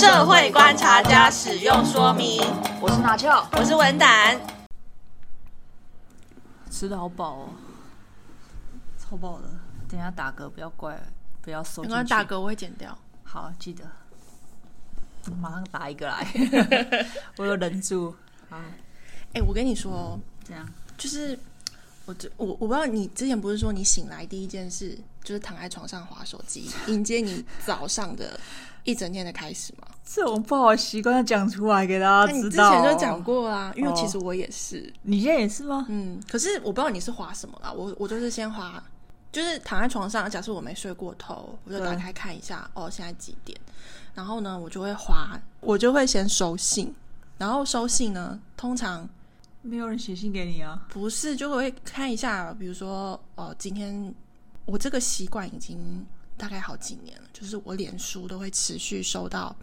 社会观察家使用说明。我是拿翘，我是文胆。吃的好饱哦，超饱的。等一下打嗝，不要怪，不要收进去。刚刚打嗝我会剪掉。好，记得。马上打一个来，我有忍住。好，哎、欸，我跟你说哦，这样就是我这我我不知道你之前不是说你醒来第一件事就是躺在床上划手机，迎接你早上的一整天的开始吗？这种不好习惯讲出来给大家知道。你之前就讲过啊，因为其实我也是。哦、你现在也是吗？嗯，可是我不知道你是滑什么啦。我我就是先滑，就是躺在床上，假设我没睡过头，我就打开看一下，哦，现在几点？然后呢，我就会滑，我就会先收信，然后收信呢，通常没有人写信给你啊？不是，就会看一下，比如说，哦、呃，今天我这个习惯已经大概好几年了，就是我脸书都会持续收到，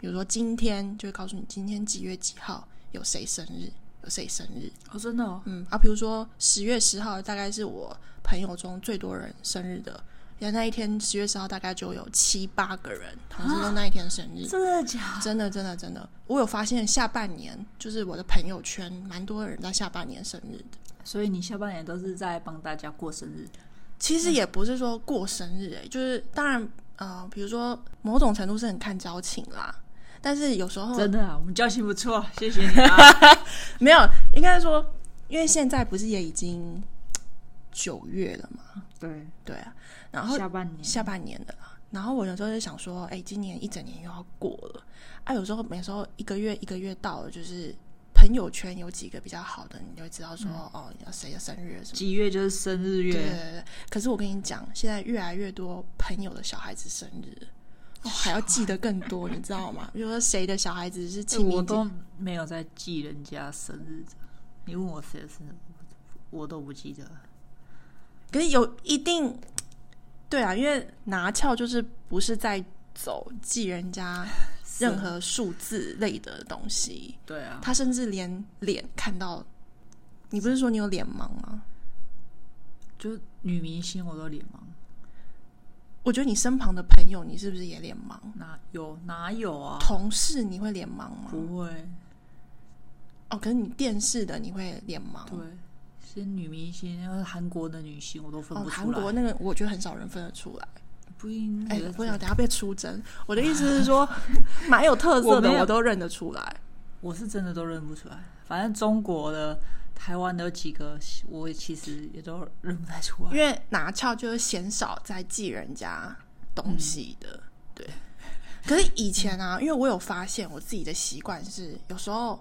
比如说今天就会告诉你今天几月几号有谁生日，有谁生日哦，真的、哦，嗯，啊，比如说十月十号大概是我朋友中最多人生日的。然后那一天十月十号大概就有七八个人同时都那一天生日，真的假的？真的真的真的，我有发现下半年就是我的朋友圈蛮多人在下半年生日的，所以你下半年都是在帮大家过生日。其实也不是说过生日、欸，哎，就是当然呃，比如说某种程度是很看交情啦，但是有时候真的啊，我们交情不错，谢谢你啊。没有，应该说，因为现在不是也已经九月了嘛？对对啊。然后下半年下半年的啦，然后我有时候就想说，哎，今年一整年又要过了啊。有时候每时候一个月一个月到了，就是朋友圈有几个比较好的，你就会知道说，嗯、哦，要谁的生日什么？几月就是生日月。对对对。可是我跟你讲，现在越来越多朋友的小孩子生日，哦，还要记得更多，你知道吗？比如说谁的小孩子是清明节，我都没有在记人家生日。你问我谁的生日，我都不记得。可是有一定。对啊，因为拿翘就是不是在走记人家 任何数字类的东西。对啊，他甚至连脸看到，你不是说你有脸盲吗？就女明星我都脸盲。我觉得你身旁的朋友，你是不是也脸盲？哪有哪有啊？同事你会脸盲吗？不会。哦，可是你电视的你会脸盲？对。是女明星，韩国的女星我都分不出来。韩国那个，我觉得很少人分得出来。不应哎，不要等下被出征。我的意思是说，蛮有特色的，我都认得出来。我是真的都认不出来。反正中国的、台湾的有几个，我其实也都认不太出来。因为拿翘就是鲜少在记人家东西的，对。可是以前啊，因为我有发现我自己的习惯是，有时候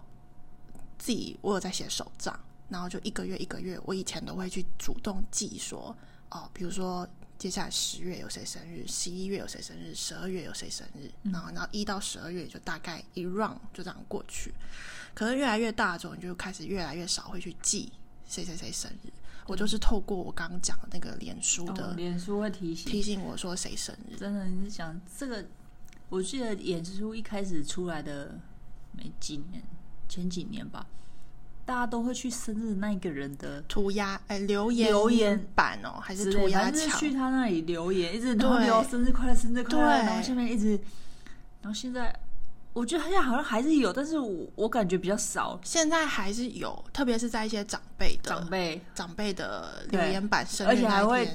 自己我有在写手账。然后就一个月一个月，我以前都会去主动记说，哦，比如说接下来十月有谁生日，十一月有谁生日，十二月有谁生日，然后然后一到十二月就大概一 round 就这样过去。可是越来越大之后，你就开始越来越少会去记谁谁谁生日。我就是透过我刚刚讲的那个脸书的，哦、脸书会提醒提醒我说谁生日。真的，你是讲这个？我记得脸书一开始出来的没几年，前几年吧。大家都会去生日那一个人的涂鸦，哎，留言留言板哦，还是涂鸦墙？是去他那里留言，一直都留生日快乐，生日快乐，然后下面一直，然后现在我觉得现在好像还是有，但是我我感觉比较少。现在还是有，特别是在一些长辈的长辈长辈的留言板生日，而且还会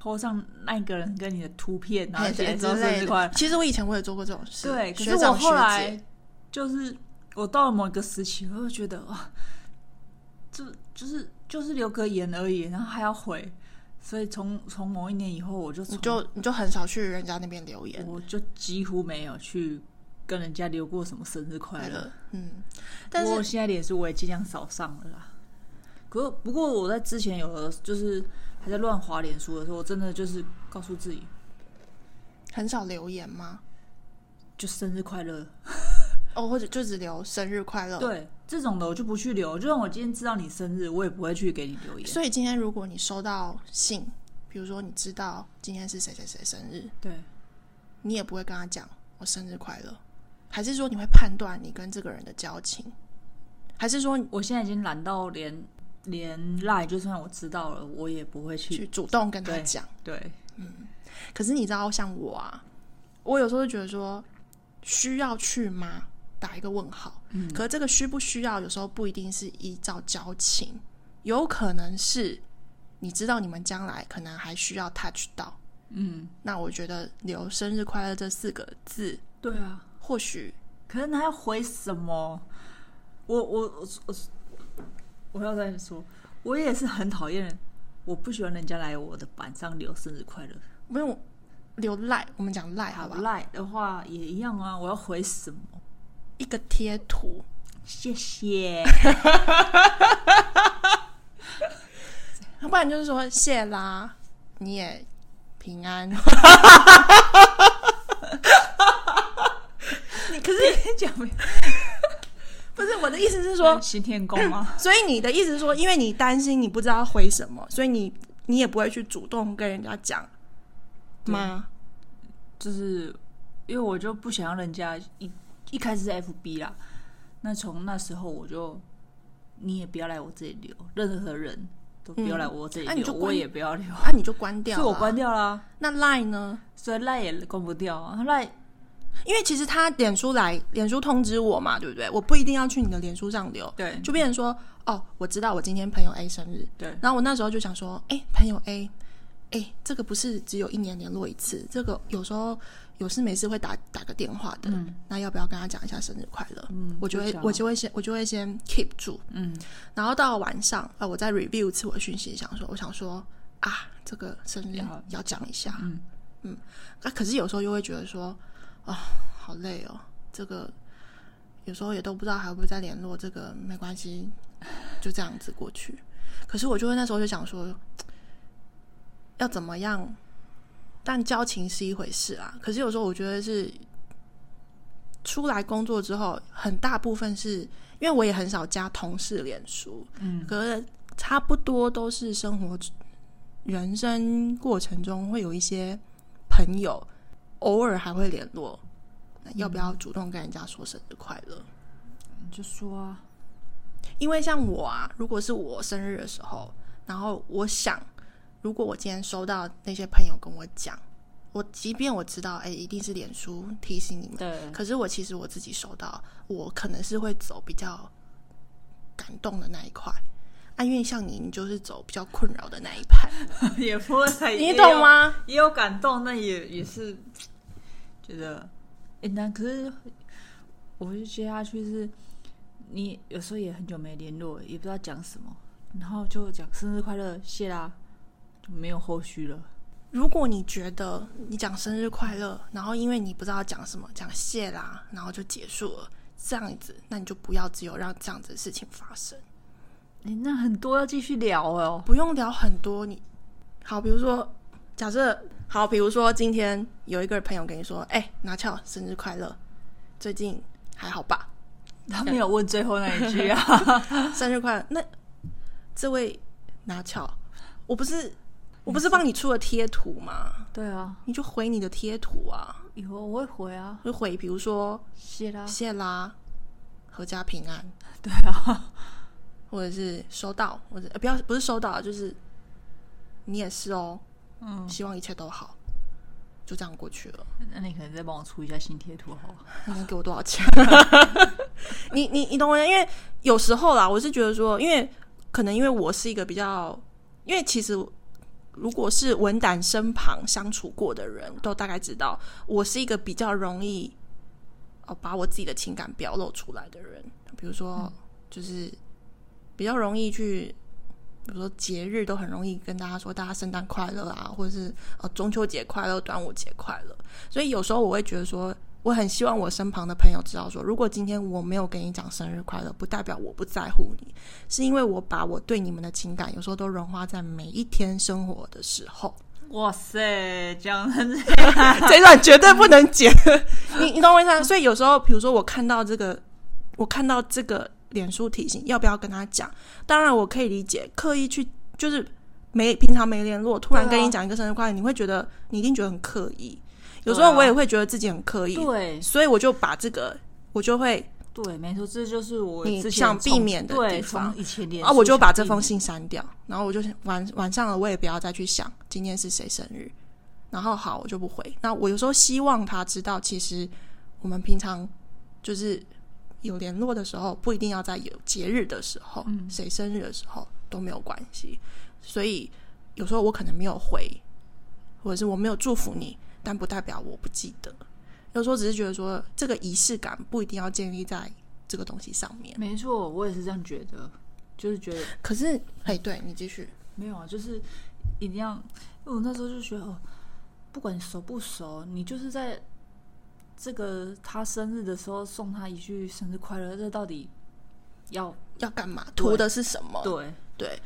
po 上那个人跟你的图片，然后写生日快乐。其实我以前我也做过这种事，对，可是我后来就是。我到了某一个时期，我就觉得哇，就就是就是留个言而已，然后还要回，所以从从某一年以后，我就你就你就很少去人家那边留言，我就几乎没有去跟人家留过什么生日快乐。嗯，但是我现在脸书我也尽量少上了啦。可不过我在之前有的就是还在乱滑脸书的时候，我真的就是告诉自己，很少留言吗？就生日快乐。哦，或者就只留生日快乐。对，这种的我就不去留。就算我今天知道你生日，我也不会去给你留言。所以今天如果你收到信，比如说你知道今天是谁谁谁生日，对，你也不会跟他讲我生日快乐，还是说你会判断你跟这个人的交情，还是说我现在已经懒到连连赖，就算我知道了，我也不会去去主动跟他讲。对，嗯。可是你知道，像我啊，我有时候就觉得说。需要去吗？打一个问号。嗯，可是这个需不需要，有时候不一定是依照交情，有可能是你知道你们将来可能还需要 touch 到。嗯，那我觉得留生日快乐这四个字，对啊，或许可是他要回什么？我我我我我要再说，我也是很讨厌，我不喜欢人家来我的板上留生日快乐，不用留赖，我们讲赖好吧？赖的话也一样啊，我要回什么？一个贴图，谢谢。要 不然就是说谢啦，你也。平安，你可是你讲没？不是我的意思是说行天宫吗？所以你的意思是说，因为你担心你不知道回什么，所以你你也不会去主动跟人家讲吗？就是因为我就不想让人家一一开始是 FB 啦，那从那时候我就你也不要来我这里留任何人都。不要来我这里留，嗯啊、你就我也不要留。那、啊、你就关掉，是我关掉了。那 Line 呢？所以 Line 也关不掉啊。Line，因为其实他脸书来，脸书通知我嘛，对不对？我不一定要去你的脸书上留。对，就变成说，哦，我知道我今天朋友 A 生日。对。然后我那时候就想说，哎，朋友 A，哎，这个不是只有一年联络一次，这个有时候。有事没事会打打个电话的，嗯、那要不要跟他讲一下生日快乐？嗯，我就会我就会先我就会先 keep 住，嗯，然后到了晚上啊、呃，我再 review 一次我的讯息，想说我想说啊，这个生日要讲一下，嗯嗯，那、啊、可是有时候又会觉得说啊，好累哦，这个有时候也都不知道还会不会再联络，这个没关系，就这样子过去。可是我就会那时候就想说，要怎么样？但交情是一回事啊，可是有时候我觉得是出来工作之后，很大部分是因为我也很少加同事脸书，嗯，可是差不多都是生活人生过程中会有一些朋友，偶尔还会联络，那要不要主动跟人家说生日快乐？你就说啊，因为像我啊，如果是我生日的时候，然后我想。如果我今天收到那些朋友跟我讲，我即便我知道，哎，一定是脸书提醒你们，对。可是我其实我自己收到，我可能是会走比较感动的那一块，啊，因为像你，你就是走比较困扰的那一派，也不会，你懂吗？也有感动，那也也是觉得，哎，那可是我就接下去是，你有时候也很久没联络，也不知道讲什么，然后就讲生日快乐，谢啦。没有后续了。如果你觉得你讲生日快乐，然后因为你不知道讲什么，讲谢啦，然后就结束了，这样子，那你就不要只有让这样子的事情发生。欸，那很多要继续聊哦，不用聊很多。你好，比如说，假设好，比如说今天有一个朋友跟你说：“哎，拿翘，生日快乐，最近还好吧？”他没有问最后那一句啊，生日快乐。那这位拿翘，我不是。我不是帮你出了贴图吗？对啊，你就回你的贴图啊。以后我会回啊，就回，比如说谢啦，谢啦，阖家平安。对啊，或者是收到，或者不要不是收到，就是你也是哦。嗯，希望一切都好，就这样过去了。那你可能再帮我出一下新贴图好了，你能给我多少钱？你你你懂我？因为有时候啦，我是觉得说，因为可能因为我是一个比较，因为其实。如果是文胆身旁相处过的人，都大概知道我是一个比较容易哦把我自己的情感表露出来的人。比如说，就是比较容易去，比如说节日都很容易跟大家说大家圣诞快乐啊，或者是呃中秋节快乐、端午节快乐。所以有时候我会觉得说。我很希望我身旁的朋友知道说，如果今天我没有跟你讲生日快乐，不代表我不在乎你，是因为我把我对你们的情感有时候都融化在每一天生活的时候。哇塞，讲成这样，这段绝对不能剪。你你懂我意思吗？所以有时候，比如说我看到这个，我看到这个脸书提醒，要不要跟他讲？当然我可以理解，刻意去就是没平常没联络，突然跟你讲一个生日快乐，你会觉得你一定觉得很刻意。有时候我也会觉得自己很刻意，对，所以我就把这个，我就会，对，没错，这就是我你想避免的地方。啊，我就把这封信删掉，然后我就晚晚上了，我也不要再去想今天是谁生日，然后好，我就不回。那我有时候希望他知道，其实我们平常就是有联络的时候，不一定要在有节日的时候，嗯，谁生日的时候都没有关系。所以有时候我可能没有回，或者是我没有祝福你，但不代表我不记得。有时候只是觉得说，这个仪式感不一定要建立在这个东西上面。没错，我也是这样觉得，就是觉得。可是，哎，对，你继续。没有啊，就是一定要，因为我那时候就觉得哦。不管熟不熟，你就是在这个他生日的时候送他一句生日快乐，这到底要要干嘛？图的是什么？对对，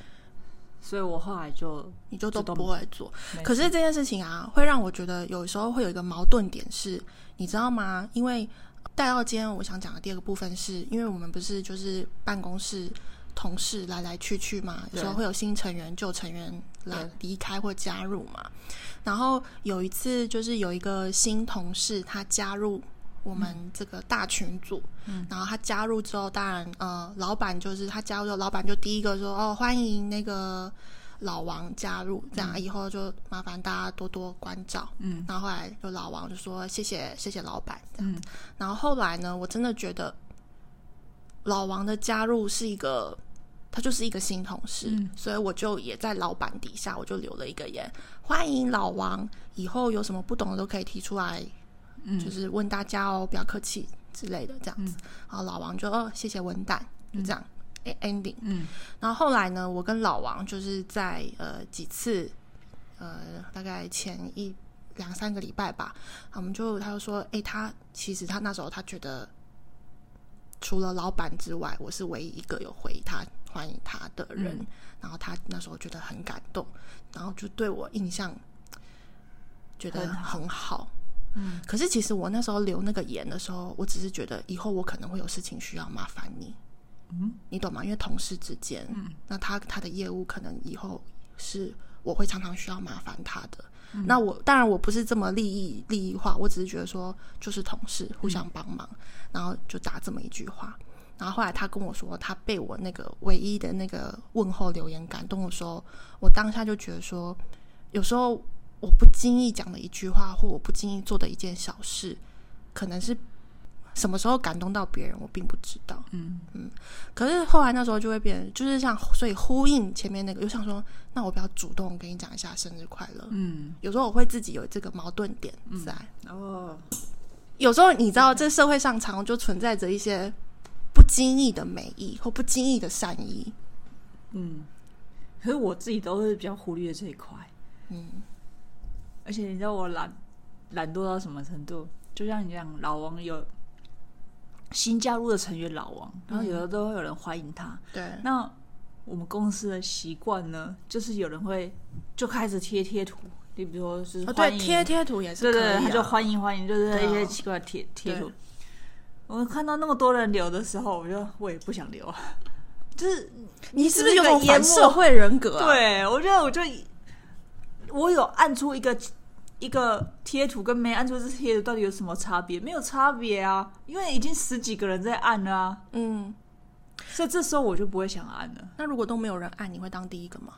所以我后来就你就都不会做。可是这件事情啊，会让我觉得有时候会有一个矛盾点是，你知道吗？因为带到今天我想讲的第二个部分是，因为我们不是就是办公室。同事来来去去嘛，有时候会有新成员、旧成员来离开或加入嘛。然后有一次，就是有一个新同事他加入我们这个大群组，嗯、然后他加入之后，当然呃，老板就是他加入之后，老板就第一个说哦，欢迎那个老王加入，这样以后就麻烦大家多多关照。嗯，然后后来就老王就说谢谢谢谢老板这样子。嗯、然后后来呢，我真的觉得。老王的加入是一个，他就是一个新同事，嗯、所以我就也在老板底下，我就留了一个言，欢迎老王，以后有什么不懂的都可以提出来，嗯、就是问大家哦，不要客气之类的这样子。嗯、然后老王就哦，谢谢文旦，就这样、嗯、ending。嗯，然后后来呢，我跟老王就是在呃几次，呃大概前一两三个礼拜吧，我们就他就说，哎，他其实他那时候他觉得。除了老板之外，我是唯一一个有回他欢迎他的人。嗯、然后他那时候觉得很感动，然后就对我印象觉得很好。嗯，可是其实我那时候留那个言的时候，我只是觉得以后我可能会有事情需要麻烦你。嗯，你懂吗？因为同事之间，嗯，那他他的业务可能以后是我会常常需要麻烦他的。嗯、那我当然我不是这么利益利益化，我只是觉得说就是同事互相帮忙，嗯、然后就打这么一句话。然后后来他跟我说，他被我那个唯一的那个问候留言感动的时候，我当下就觉得说，有时候我不经意讲的一句话，或我不经意做的一件小事，可能是。什么时候感动到别人，我并不知道。嗯嗯，可是后来那时候就会变，就是像所以呼应前面那个，又想说，那我比较主动跟你讲一下生日快乐。嗯，有时候我会自己有这个矛盾点在。嗯、哦，有时候你知道，这社会上常就存在着一些不经意的美意或不经意的善意。嗯，可是我自己都是比较忽略这一块。嗯，而且你知道我懒懒惰到什么程度？就像你讲，老王有。新加入的成员老王，然后有的都会有人欢迎他。对，那我们公司的习惯呢，就是有人会就开始贴贴图，你比如说是欢迎贴贴图也是对对，他就欢迎欢迎，就是一些奇怪的贴贴图。我看到那么多人留的时候，我就我也不想留啊。就是你是不是有种反社会人格啊？对，我觉得我就我有按出一个。一个贴图跟没按出这贴图到底有什么差别？没有差别啊，因为已经十几个人在按了啊。嗯，所以这时候我就不会想按了。那如果都没有人按，你会当第一个吗？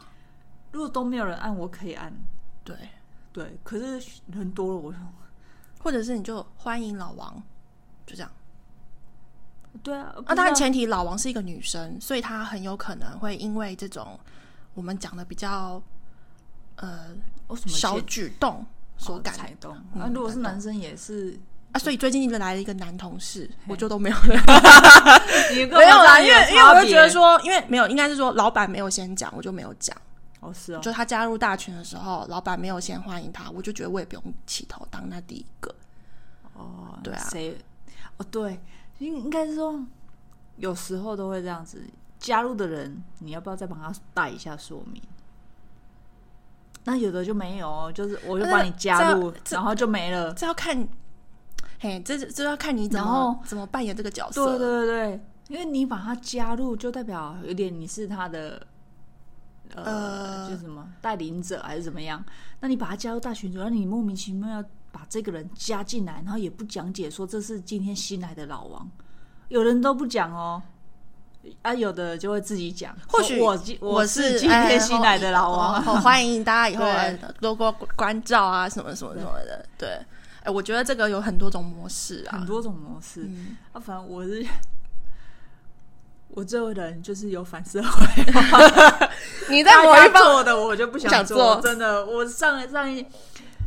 如果都没有人按，我可以按。对对，可是人多了，我说，或者是你就欢迎老王，就这样。对啊，啊，当然前提老王是一个女生，所以她很有可能会因为这种我们讲的比较呃小举动。所感动。那如果是男生也是啊，所以最近就来了一个男同事，我就都没有了。没有啦，因为因为我就觉得说，因为没有，应该是说老板没有先讲，我就没有讲。哦，是哦。就他加入大群的时候，老板没有先欢迎他，我就觉得我也不用起头当那第一个。哦，对啊。谁？哦，对，应应该是说，有时候都会这样子。加入的人，你要不要再帮他带一下说明？那有的就没有，就是我就帮你加入，然后就没了。这要看，嘿，这这要看你怎么怎么扮演这个角色。对对对，因为你把他加入，就代表有点你是他的，呃，呃就什么带领者还是怎么样？那你把他加入大群组，然后你莫名其妙要把这个人加进来，然后也不讲解说这是今天新来的老王，有人都不讲哦。啊，有的就会自己讲。或许我我是今天新来的老王，好欢迎大家以后多多关照啊，什么什么什么的。对，哎，我觉得这个有很多种模式啊，很多种模式。嗯、啊，反正我是我这个人就是有反社会。你在某一方做的，我就不想做。想做真的，我上上一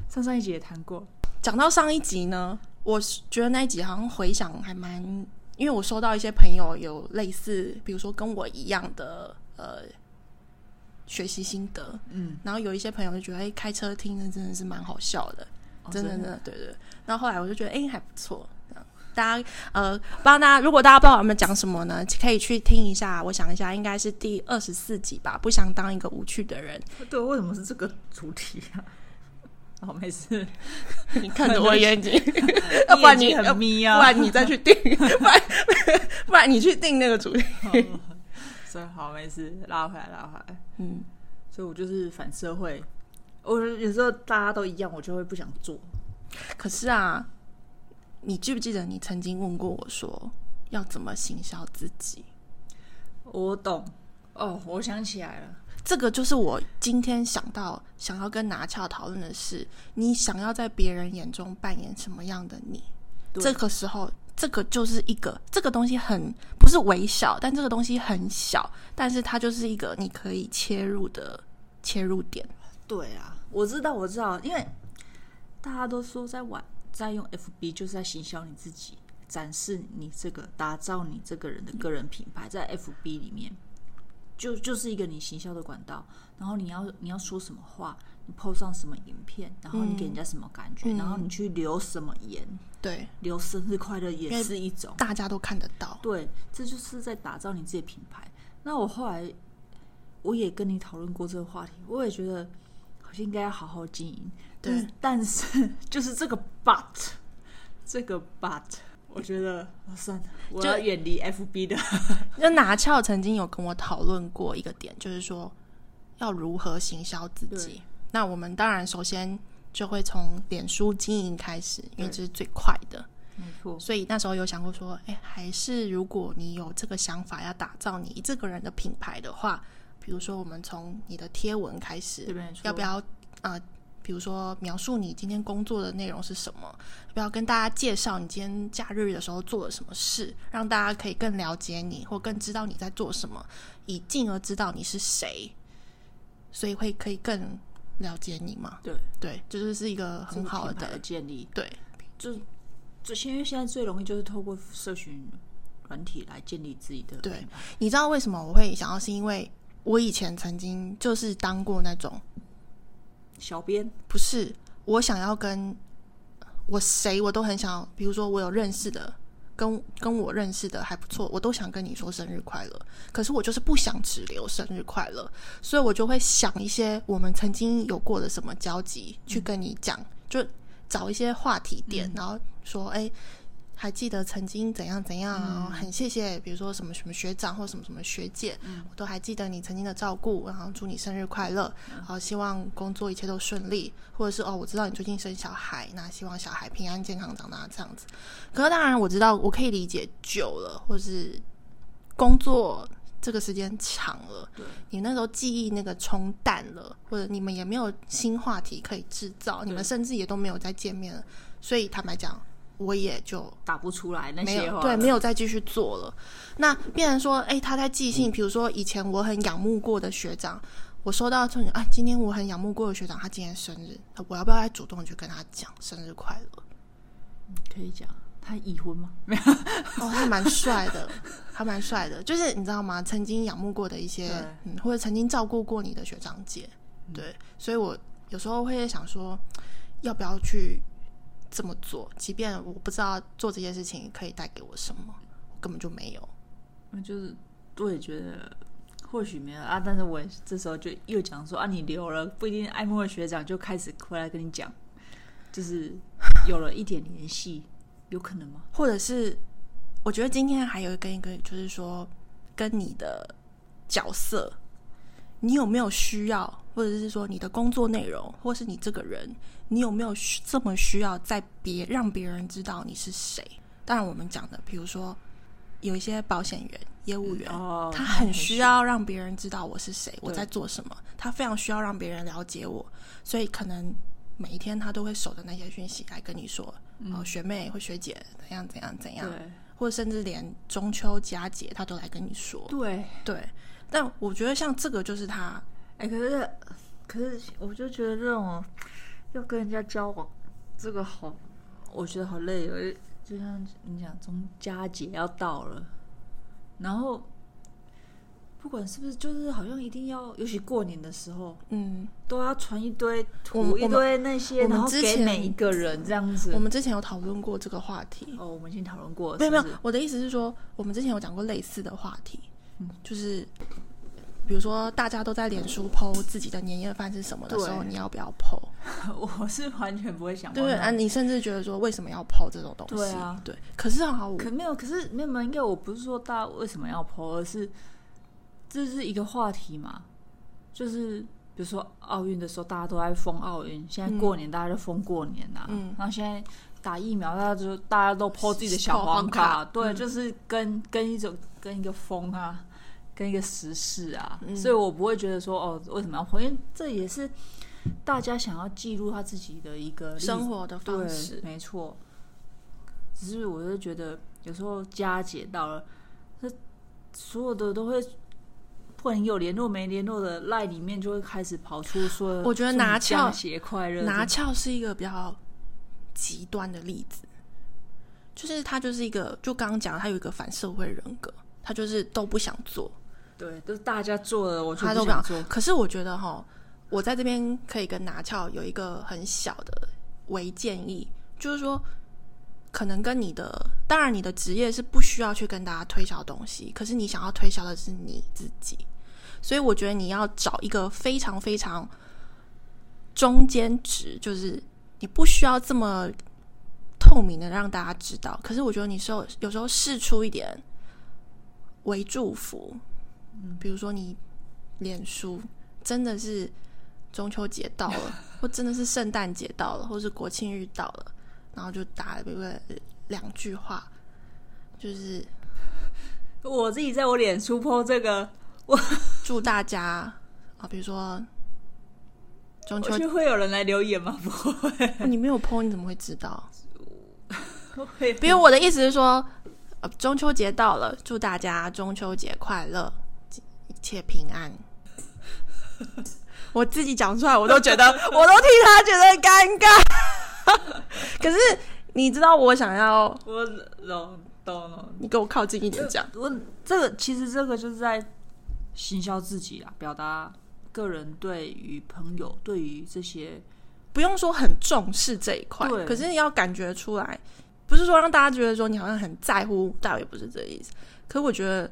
上上一集也谈过。讲到上一集呢，我觉得那一集好像回想还蛮，因为我收到一些朋友有类似，比如说跟我一样的呃。学习心得，嗯，然后有一些朋友就觉得，哎，开车听的真的是蛮好笑的，哦、真的，真的，对对。然后后来我就觉得，哎，还不错。大家，呃，帮大家，如果大家不知道我们讲什么呢，可以去听一下。我想一下，应该是第二十四集吧。不想当一个无趣的人。对，为什么是这个主题啊？哦，没事，你看着我眼睛，要不然你很眯啊，不然你再去定，不然不然你去定那个主题。哦所以好，没事，拉回来，拉回来。嗯，所以我就是反社会。我有时候大家都一样，我就会不想做。可是啊，你记不记得你曾经问过我说要怎么行销自己？我懂哦，我想起来了，这个就是我今天想到想要跟拿翘讨论的是，你想要在别人眼中扮演什么样的你？对这个时候。这个就是一个，这个东西很不是微小，但这个东西很小，但是它就是一个你可以切入的切入点。对啊，我知道，我知道，因为大家都说在玩，在用 FB 就是在行销你自己，展示你这个，打造你这个人的个人品牌，在 FB 里面就就是一个你行销的管道。然后你要你要说什么话？你 po 上什么影片，然后你给人家什么感觉，嗯、然后你去留什么言，对，留生日快乐也是一种，大家都看得到。对，这就是在打造你自己的品牌。那我后来我也跟你讨论过这个话题，我也觉得好像应该要好好经营。对，但是 就是这个 but，这个 but，我觉得算了，我要远离 FB 的。就拿翘曾经有跟我讨论过一个点，就是说要如何行销自己。那我们当然首先就会从脸书经营开始，因为这是最快的，没错。所以那时候有想过说，哎，还是如果你有这个想法要打造你这个人的品牌的话，比如说我们从你的贴文开始，要不要啊、呃？比如说描述你今天工作的内容是什么？要不要跟大家介绍你今天假日的时候做了什么事，让大家可以更了解你，或更知道你在做什么，以进而知道你是谁，所以会可以更。了解你吗？对对，就是是一个很好的，的建立。对，就就因为现在最容易就是透过社群软体来建立自己的。对，你知道为什么我会想要？是因为我以前曾经就是当过那种小编，不是我想要跟我谁我都很想要，比如说我有认识的。跟跟我认识的还不错，我都想跟你说生日快乐。可是我就是不想只留生日快乐，所以我就会想一些我们曾经有过的什么交集去跟你讲，嗯、就找一些话题点，嗯、然后说，哎。还记得曾经怎样怎样，嗯、很谢谢，比如说什么什么学长或什么什么学姐，嗯、我都还记得你曾经的照顾，然后祝你生日快乐，然后希望工作一切都顺利，或者是哦，我知道你最近生小孩，那希望小孩平安健康长大这样子。可是当然我知道，我可以理解久了，或是工作这个时间长了，你那时候记忆那个冲淡了，或者你们也没有新话题可以制造，你们甚至也都没有再见面了，所以坦白讲。我也就打不出来那些话，对，没有再继续做了。那变成说，哎、欸，他在寄信，比如说以前我很仰慕过的学长，我收到这种，啊，今天我很仰慕过的学长，他今天生日，我要不要再主动去跟他讲生日快乐？可以讲，他已婚吗？没有，哦，他蛮帅的，还蛮帅的，就是你知道吗？曾经仰慕过的一些，嗯，或者曾经照顾过你的学长姐，对，所以我有时候会想说，要不要去。这么做，即便我不知道做这件事情可以带给我什么，我根本就没有。那就是我也觉得或许没有啊，但是我这时候就又讲说啊，你留了不一定爱慕的学长就开始回来跟你讲，就是有了一点联系，有可能吗？或者是我觉得今天还有一个一个，就是说跟你的角色，你有没有需要？或者是说你的工作内容，或是你这个人，你有没有这么需要在别让别人知道你是谁？当然，我们讲的，比如说有一些保险员、业务员，哦、他很需要让别人知道我是谁，我在做什么，他非常需要让别人了解我，所以可能每一天他都会守着那些讯息来跟你说，嗯、哦，学妹或学姐怎样怎样怎样，或者甚至连中秋佳节他都来跟你说，对对。但我觉得像这个就是他，哎，可是可是我就觉得这种要跟人家交往，这个好，我觉得好累，就像你讲，中佳节要到了，然后。不管是不是，就是好像一定要，尤其过年的时候，嗯，都要传一堆图，一堆那些，然后给每一个人这样子。我们之前有讨论过这个话题哦，我们已经讨论过。没有没有，我的意思是说，我们之前有讲过类似的话题，嗯，就是比如说大家都在脸书 po 自己的年夜饭是什么的时候，你要不要 po？我是完全不会想。对啊，你甚至觉得说为什么要 po 这种东西？对啊，对。可是啊，可没有，可是没有没有，应该我不是说大家为什么要 po，而是。这是一个话题嘛？就是比如说奥运的时候，大家都在封奥运；现在过年，大家就封过年呐、啊。嗯，然后现在打疫苗，大家就大家都 po 自己的小黄卡，卡对，嗯、就是跟跟一种跟一个风啊，跟一个时事啊。嗯、所以我不会觉得说哦，为什么要 po？因为这也是大家想要记录他自己的一个生活的方式，没错。只是我就觉得有时候佳节到了，这所有的都会。或者你有联络没联络的赖里面就会开始跑出说，我觉得拿翘鞋快乐，拿翘是一个比较极端的例子，就是他就是一个，就刚刚讲他有一个反社会人格，他就是都不想做，对，都是大家做的，我他都不想做。可是我觉得哈，我在这边可以跟拿翘有一个很小的微建议，就是说，可能跟你的，当然你的职业是不需要去跟大家推销东西，可是你想要推销的是你自己。所以我觉得你要找一个非常非常中间值，就是你不需要这么透明的让大家知道。可是我觉得你说有时候试出一点为祝福，嗯，比如说你脸书真的是中秋节到了，或真的是圣诞节到了，或是国庆日到了，然后就打了一个两句话，就是我自己在我脸书 po 这个。我祝大家啊，比如说中秋节会有人来留言吗？不会，你没有 po，你怎么会知道？比如我的意思是说，呃中秋节到了，祝大家中秋节快乐，一切平安。我自己讲出来，我都觉得，我都替他觉得尴尬。可是你知道，我想要，我懂懂了，你给我靠近一点讲。我这个其实这个就是在。行销自己啊，表达个人对于朋友、对于这些，不用说很重视这一块，对可是你要感觉出来，不是说让大家觉得说你好像很在乎，倒也不是这个意思。可是我觉得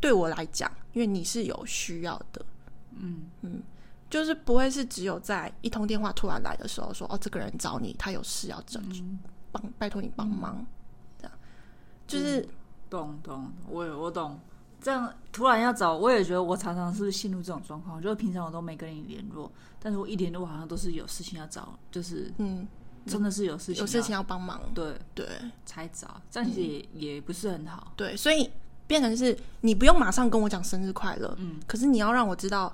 对我来讲，因为你是有需要的，嗯。嗯，就是不会是只有在一通电话突然来的时候说，哦，这个人找你，他有事要找你，帮、嗯、拜托你帮忙，嗯、这样，就是、嗯、懂懂，我我懂。这样突然要找，我也觉得我常常是陷入这种状况，就是平常我都没跟你联络，但是我一联络好像都是有事情要找，就是嗯，真的是有事情，有事情要帮忙，对。对，才找，这样其实也、嗯、也不是很好，对，所以变成是你不用马上跟我讲生日快乐，嗯，可是你要让我知道、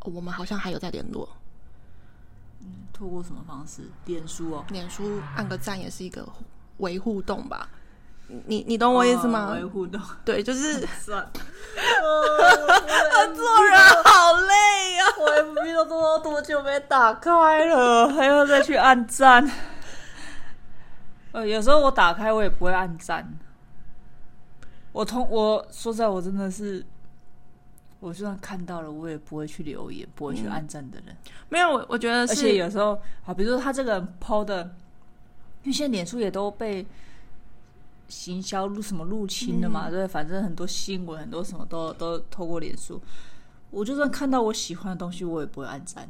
哦、我们好像还有在联络，嗯，透过什么方式？脸书哦，脸书按个赞也是一个维互动吧。你你懂我意思吗？维护动，对，就是 算。做人好累呀！我 FB 都多多久没打开了，还要再去按赞。呃，有时候我打开我也不会按赞。我通我说实在，我真的是，我就算看到了，我也不会去留言，不会去按赞的人。没有，我我觉得，而且有时候，好，比如说他这个人 PO 的，因为现在脸书也都被。行销入什么入侵了嘛？嗯、对，反正很多新闻，很多什么都都透过脸书。我就算看到我喜欢的东西，我也不会按赞。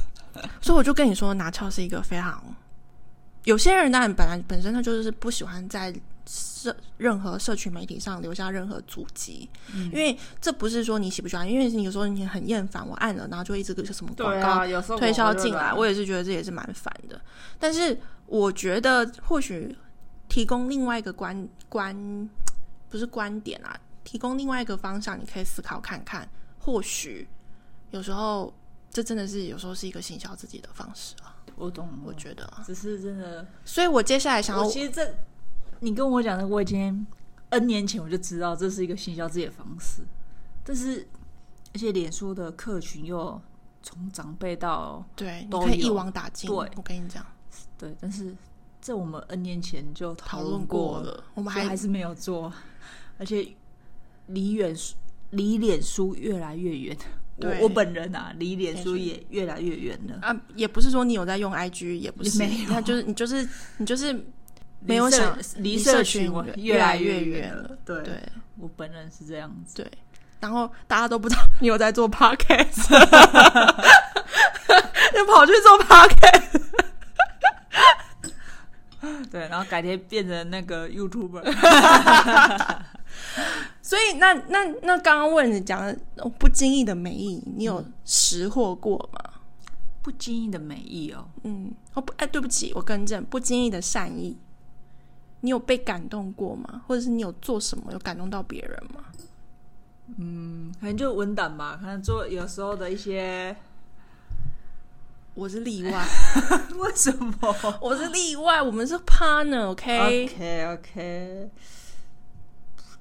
所以我就跟你说，拿翘是一个非常有些人当然本来本身他就是不喜欢在社任何社群媒体上留下任何足迹，嗯、因为这不是说你喜不喜欢，因为你有时候你很厌烦，我按了，然后就一直个什么广告推销进来，我也是觉得这也是蛮烦的。但是我觉得或许。提供另外一个观观，不是观点啊，提供另外一个方向，你可以思考看看。或许有时候这真的是有时候是一个行销自己的方式啊。我懂，我觉得只是真的。所以我接下来想要，其实这你跟我讲的，我已经 N 年前我就知道这是一个行销自己的方式，但是而且脸书的客群又从长辈到对，都可以一网打尽。对，我跟你讲，对，但是这我们 N 年前就讨论过了，我们还还是没有做，而且离远离脸书越来越远。我我本人啊，离脸书也越来越远了。啊！也不是说你有在用 IG，也不是，没有，就是你就是你就是没有想离社群越来越远了。对，对我本人是这样子。对，然后大家都不知道 你有在做 Podcast，又跑去做 Podcast。对，然后改天变成那个 YouTuber。所以那，那那那刚刚问你讲的不经意的美意，你有识货过吗？嗯、不经意的美意哦，嗯，哦不，哎，对不起，我更正，不经意的善意，你有被感动过吗？或者是你有做什么有感动到别人吗？嗯，可能就文档吧，可能做有时候的一些，我是例外，为什么？我是例外，我们是 partner，OK，OK，OK。Okay? Okay, okay.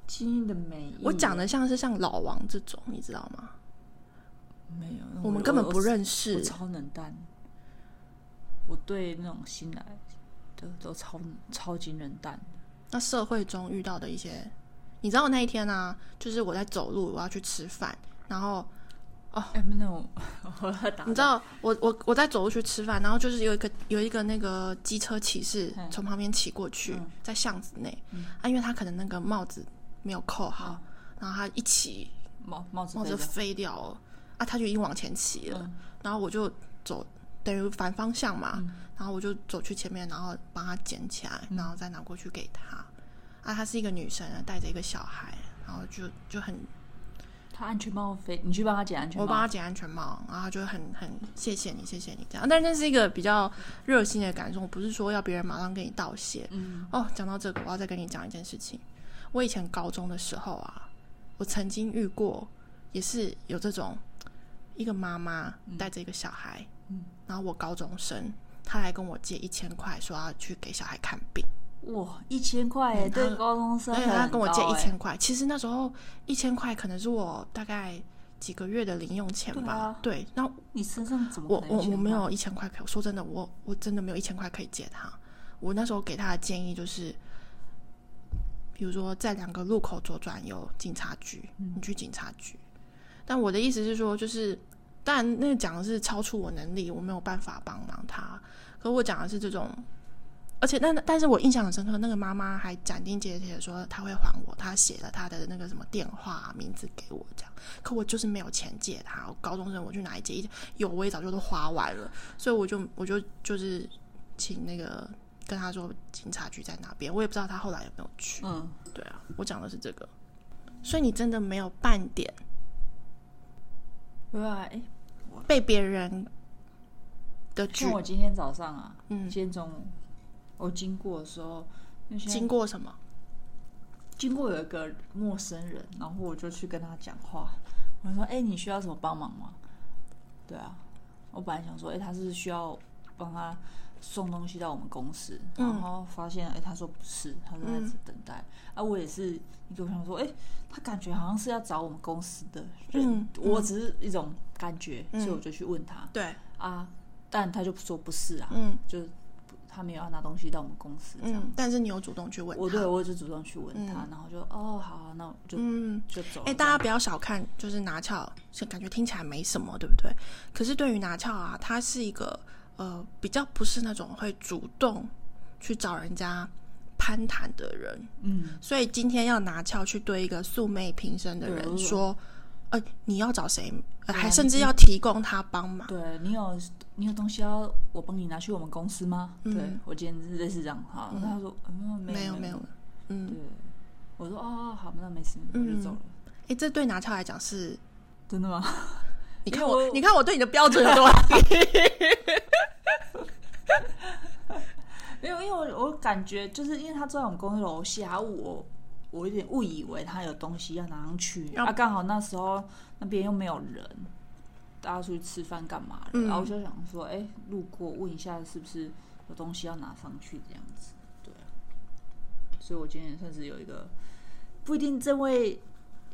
新的美，我讲的像是像老王这种，你知道吗？没有，我们根本不认识。超冷淡，我对那种新来的都超超级冷淡。那社会中遇到的一些，你知道那一天呢、啊？就是我在走路，我要去吃饭，然后哦，哎，那种你知道，我我我在走路去吃饭，然后就是有一个有一个那个机车骑士从旁边骑过去，嗯、在巷子内、嗯、啊，因为他可能那个帽子。没有扣好，嗯、然后他一骑帽帽子帽子飞掉了啊！他就已经往前骑了，嗯、然后我就走等于反方向嘛，嗯、然后我就走去前面，然后帮他捡起来，嗯、然后再拿过去给他。啊，她是一个女生，带着一个小孩，然后就就很，她安全帽飞，你去帮她捡安全帽，我帮她捡安全帽，然后就很很谢谢你，谢谢你这样。但是那是一个比较热心的感受，我不是说要别人马上跟你道谢。嗯，哦，讲到这个，我要再跟你讲一件事情。我以前高中的时候啊，我曾经遇过，也是有这种一个妈妈带着一个小孩，嗯，然后我高中生，他来跟我借一千块，说要去给小孩看病。哇，一千块哎，对高中生，对，他跟我借一千块。其实那时候一千块可能是我大概几个月的零用钱吧。对，然后你身上怎么我我我没有一千块可以，说真的，我我真的没有一千块可以借他。我那时候给他的建议就是。比如说，在两个路口左转有警察局，你去警察局。但我的意思是说，就是，当然那个讲的是超出我能力，我没有办法帮忙他。可我讲的是这种，而且但但是我印象很深刻，那个妈妈还斩钉截铁的说她会还我，她写了她的那个什么电话名字给我，这样。可我就是没有钱借她，我高中生我去哪里借？有我也早就都花完了，所以我就我就就是请那个。跟他说警察局在哪边，我也不知道他后来有没有去。嗯，对啊，我讲的是这个，所以你真的没有半点，对啊，哎，被别人的剧。我今天早上啊，嗯，今天中午我经过的时候，经过什么？经过有一个陌生人，然后我就去跟他讲话，我说：“哎，你需要什么帮忙吗？”对啊，我本来想说：“哎，他是需要帮他。”送东西到我们公司，然后发现，哎、他说不是，他说在等待。嗯、啊，我也是一个朋友说，哎、欸，他感觉好像是要找我们公司的人，嗯、我只是一种感觉，嗯、所以我就去问他。对啊，但他就说不是啊，嗯，就他没有要拿东西到我们公司这样、嗯。但是你有主动去问他，我对我就主动去问他，嗯、然后就哦，好、啊，那我就嗯就走。哎、欸，大家不要小看，就是拿翘，是感觉听起来没什么，对不对？可是对于拿翘啊，它是一个。呃，比较不是那种会主动去找人家攀谈的人，嗯，所以今天要拿翘去对一个素昧平生的人说，呃，你要找谁？还甚至要提供他帮忙。对，你有你有东西要我帮你拿去我们公司吗？对，我今天是类似这样哈。他说没有没有，嗯，对，我说哦好，那没事，我就走了。哎，这对拿翘来讲是真的吗？你看我，你看我对你的标准有多低。没有，因为我我感觉就是因为他坐在我们公司楼下，我我有点误以为他有东西要拿上去，要啊，刚好那时候那边又没有人，大家出去吃饭干嘛然后我就想说，哎、欸，路过问一下是不是有东西要拿上去这样子。对，所以我今天也算是有一个不一定这位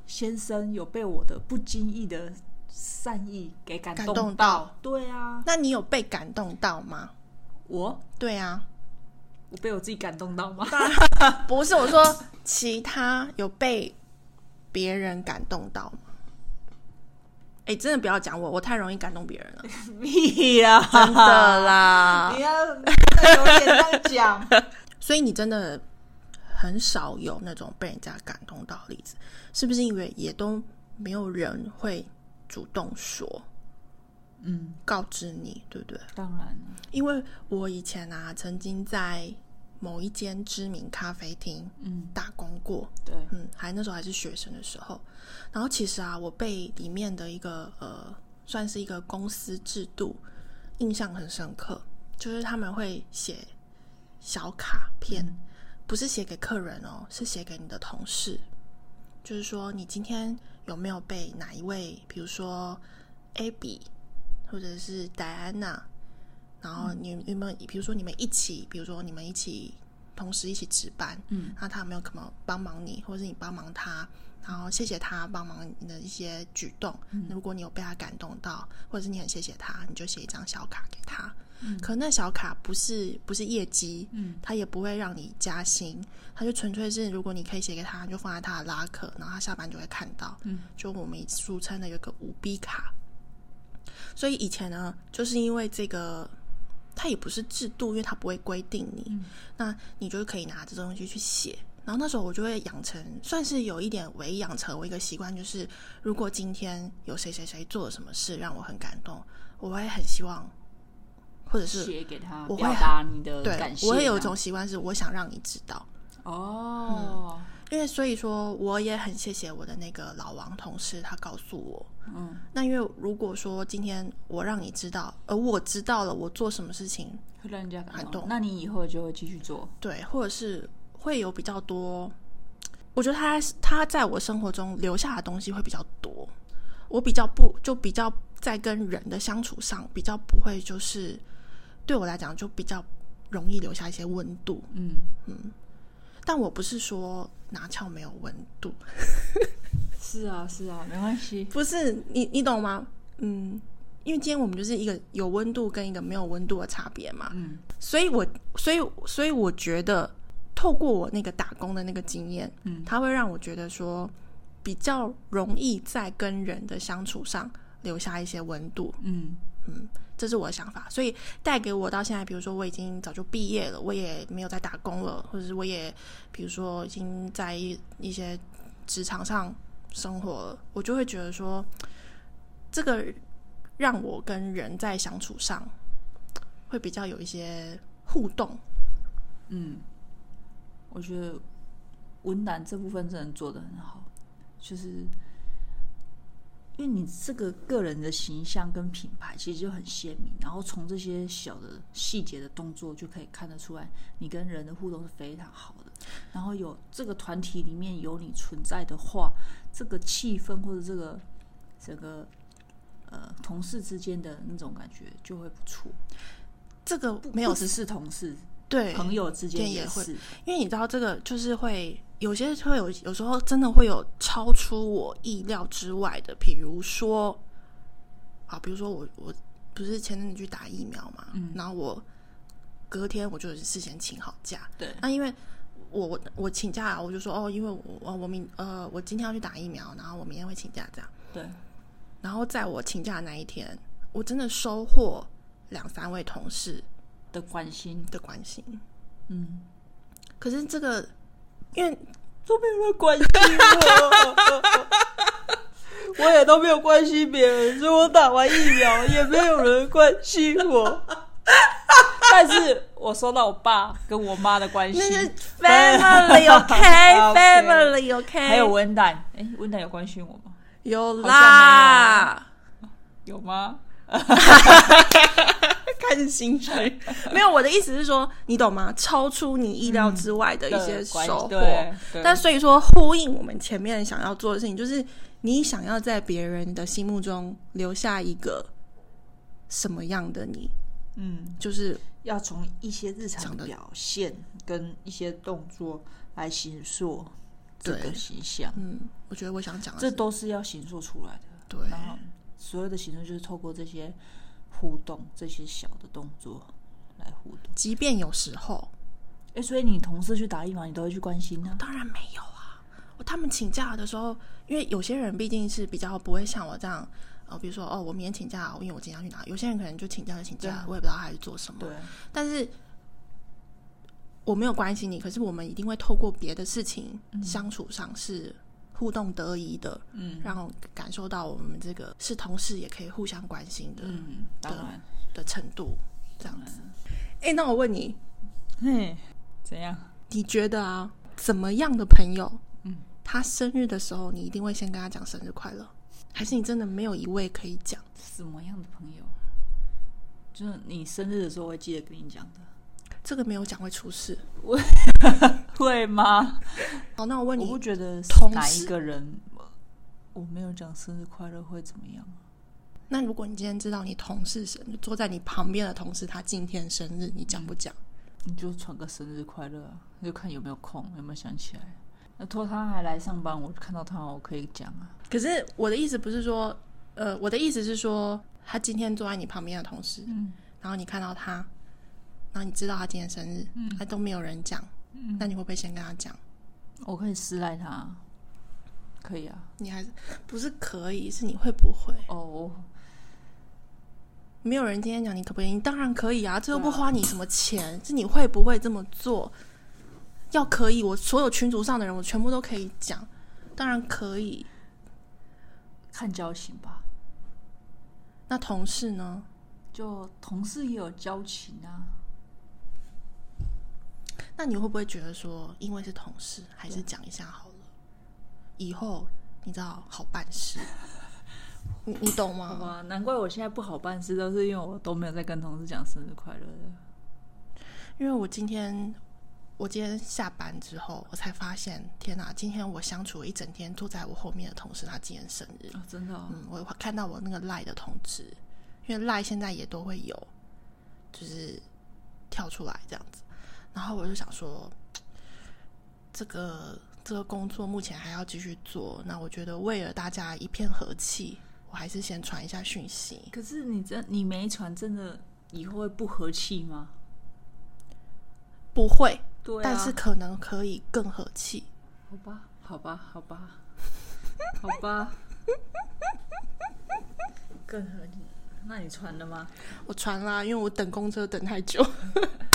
先生有被我的不经意的善意给感动到。对啊，那你有被感动到吗？我？对啊。我被我自己感动到吗？不是，我说其他有被别人感动到吗？哎、欸，真的不要讲我，我太容易感动别人了。屁啊！真的啦！你要有点讲。所以你真的很少有那种被人家感动到的例子，是不是？因为也都没有人会主动说。嗯，告知你，对不对？当然了，因为我以前啊，曾经在某一间知名咖啡厅，嗯，打工过，对，嗯，还那时候还是学生的时候，然后其实啊，我被里面的一个呃，算是一个公司制度印象很深刻，就是他们会写小卡片，嗯，不是写给客人哦，是写给你的同事，就是说你今天有没有被哪一位，比如说 Abby。或者是戴安娜，然后你有没有比如说你们一起，比如说你们一起同时一起值班，嗯，那他有没有可能帮忙你，或者是你帮忙他，然后谢谢他帮忙你的一些举动。嗯，如果你有被他感动到，或者是你很谢谢他，你就写一张小卡给他。嗯，可那小卡不是不是业绩，嗯，他也不会让你加薪，他就纯粹是如果你可以写给他，你就放在他的拉客，然后他下班就会看到。嗯，就我们俗称的有个五 B 卡。所以以前呢，就是因为这个，它也不是制度，因为它不会规定你，嗯、那你就可以拿这东西去写。然后那时候我就会养成，算是有一点微养成我一个习惯，就是如果今天有谁谁谁做了什么事让我很感动，我会很希望，或者是写给他，我会表达你的感谢。对，我会有一种习惯是，我想让你知道。哦。嗯因为所以说，我也很谢谢我的那个老王同事，他告诉我，嗯，那因为如果说今天我让你知道，而我知道了我做什么事情会让人家感，动，那你以后就会继续做，对，或者是会有比较多，我觉得他他在我生活中留下的东西会比较多，我比较不就比较在跟人的相处上比较不会就是对我来讲就比较容易留下一些温度，嗯嗯。但我不是说拿翘没有温度，是啊是啊，没关系。不是你你懂吗？嗯，因为今天我们就是一个有温度跟一个没有温度的差别嘛。嗯，所以我所以所以我觉得透过我那个打工的那个经验，嗯，它会让我觉得说比较容易在跟人的相处上留下一些温度。嗯嗯。这是我的想法，所以带给我到现在，比如说我已经早就毕业了，我也没有在打工了，或者是我也，比如说已经在一一些职场上生活了，我就会觉得说，这个让我跟人在相处上会比较有一些互动。嗯，我觉得文胆这部分真的做得很好，就是。因为你这个个人的形象跟品牌其实就很鲜明，然后从这些小的细节的动作就可以看得出来，你跟人的互动是非常好的。然后有这个团体里面有你存在的话，这个气氛或者这个整个呃同事之间的那种感觉就会不错。这个没有只是同事，对朋友之间也是，因为你知道这个就是会。有些会有，有时候真的会有超出我意料之外的，比如说，啊，比如说我我不是前阵子去打疫苗嘛，嗯，然后我隔天我就事先请好假，对，那因为我我我请假，我就说哦，因为我我明呃我今天要去打疫苗，然后我明天会请假这样，对，然后在我请假的那一天，我真的收获两三位同事的关心。的关心，嗯，可是这个。因为都没有人关心我，我也都没有关心别人，所以我打完疫苗也没有人关心我。但是我收到我爸跟我妈的关心，那是 family OK，family OK。还有温蛋，哎，温蛋有关心我吗？有啦，有吗？开始心虚，没有，我的意思是说，你懂吗？超出你意料之外的一些收获。但所以说，呼应我们前面想要做的事情，就是你想要在别人的心目中留下一个什么样的你？嗯，就是要从一些日常的表现跟一些动作来形塑这个形象。嗯，我觉得我想讲的，这都是要形塑出来的。对，然后所有的行动就是透过这些互动，这些小的动作来互动。即便有时候，哎，所以你同事去打疫苗，你都会去关心呢？当然没有啊，他们请假的时候，因为有些人毕竟是比较不会像我这样。呃，比如说哦，我明天请假，因为我今天要去哪？有些人可能就请假就请假，我也不知道他是做什么。对，但是我没有关心你，可是我们一定会透过别的事情相处上是互动得宜的，嗯，让我感受到我们这个是同事也可以互相关心的，嗯，当然的程度这样子。哎，那我问你，嘿，怎样？你觉得啊，怎么样的朋友，嗯，他生日的时候，你一定会先跟他讲生日快乐？还是你真的没有一位可以讲？什么样的朋友？就是你生日的时候会记得跟你讲的。这个没有讲会出事，会吗？好，那我问你，我不觉得哪一个人我没有讲生日快乐会怎么样？那如果你今天知道你同事生日，坐在你旁边的同事他今天生日，你讲不讲？你就传个生日快乐啊，就看有没有空，有没有想起来。那托他还来上班，我看到他，我可以讲啊。可是我的意思不是说，呃，我的意思是说，他今天坐在你旁边的同事，嗯，然后你看到他，然后你知道他今天生日，嗯，他都没有人讲，嗯，那你会不会先跟他讲？我可以私赖他，可以啊。你还是不是可以？是你会不会？哦，没有人今天讲，你可不可以？你当然可以啊，这又不花你什么钱，是你会不会这么做？要可以，我所有群组上的人，我全部都可以讲，当然可以，看交情吧。那同事呢？就同事也有交情啊。那你会不会觉得说，因为是同事，还是讲一下好了？以后你知道好办事，你你懂吗？好吧，难怪我现在不好办事，都是因为我都没有在跟同事讲生日快乐的。因为我今天。我今天下班之后，我才发现，天哪！今天我相处了一整天，坐在我后面的同事，他今天生日，哦、真的、哦。嗯，我看到我那个赖的通知，因为赖现在也都会有，就是跳出来这样子。然后我就想说，这个这个工作目前还要继续做，那我觉得为了大家一片和气，我还是先传一下讯息。可是你真你没传，真的以后会不和气吗？不会。对啊，但是可能可以更和气，好吧，好吧，好吧，好吧，更和气。那你传了吗？我传啦，因为我等公车等太久。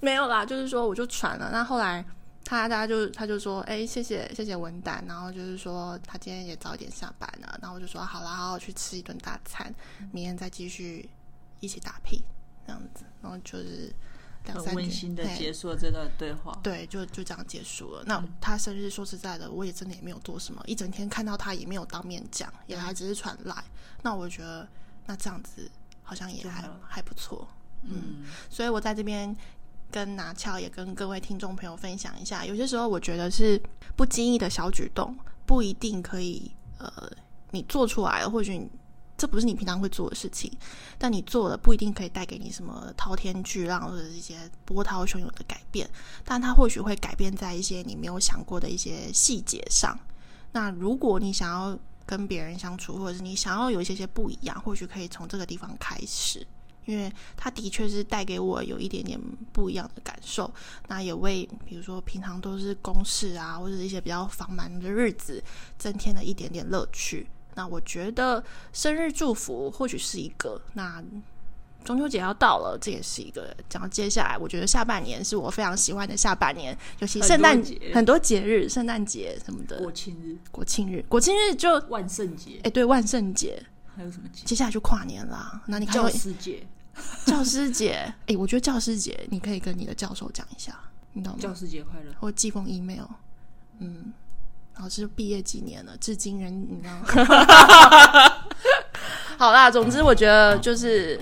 没有啦，就是说我就传了。那后来他他就他就说，哎，谢谢谢谢文胆，然后就是说他今天也早一点下班了，然后我就说好啦，好好去吃一顿大餐，明天再继续一起打拼这样子，然后就是。很温馨的结束了这段对话，对，就就这样结束了。那他生日，说实在的，我也真的也没有做什么，一整天看到他也没有当面讲，也还只是传来。那我觉得，那这样子好像也还还不错。嗯，所以我在这边跟拿翘也跟各位听众朋友分享一下，有些时候我觉得是不经意的小举动，不一定可以呃，你做出来了，或许你。这不是你平常会做的事情，但你做了不一定可以带给你什么滔天巨浪或者一些波涛汹涌的改变，但它或许会改变在一些你没有想过的一些细节上。那如果你想要跟别人相处，或者是你想要有一些些不一样，或许可以从这个地方开始，因为它的确是带给我有一点点不一样的感受。那也为比如说平常都是公事啊，或者一些比较繁忙的日子，增添了一点点乐趣。那我觉得生日祝福或许是一个，那中秋节要到了，这也是一个。然后接下来，我觉得下半年是我非常喜欢的下半年，尤其圣诞节很多节日，圣诞节什么的，国庆日、国庆日、国庆日就万圣节。哎，对，万圣节还有什么节？接下来就跨年了。那你看教师节，教师节。哎，我觉得教师节你可以跟你的教授讲一下，你懂吗？教师节快乐，或寄封 email，嗯。老师毕业几年了？至今人你知道吗？好啦，总之我觉得就是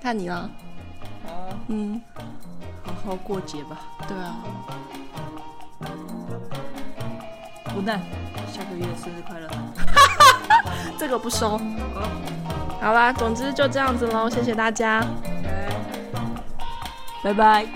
看你了。好，嗯，好好过节吧。对啊。无奈，下个月生日快乐。这个不收。好啦，总之就这样子喽，谢谢大家，拜拜。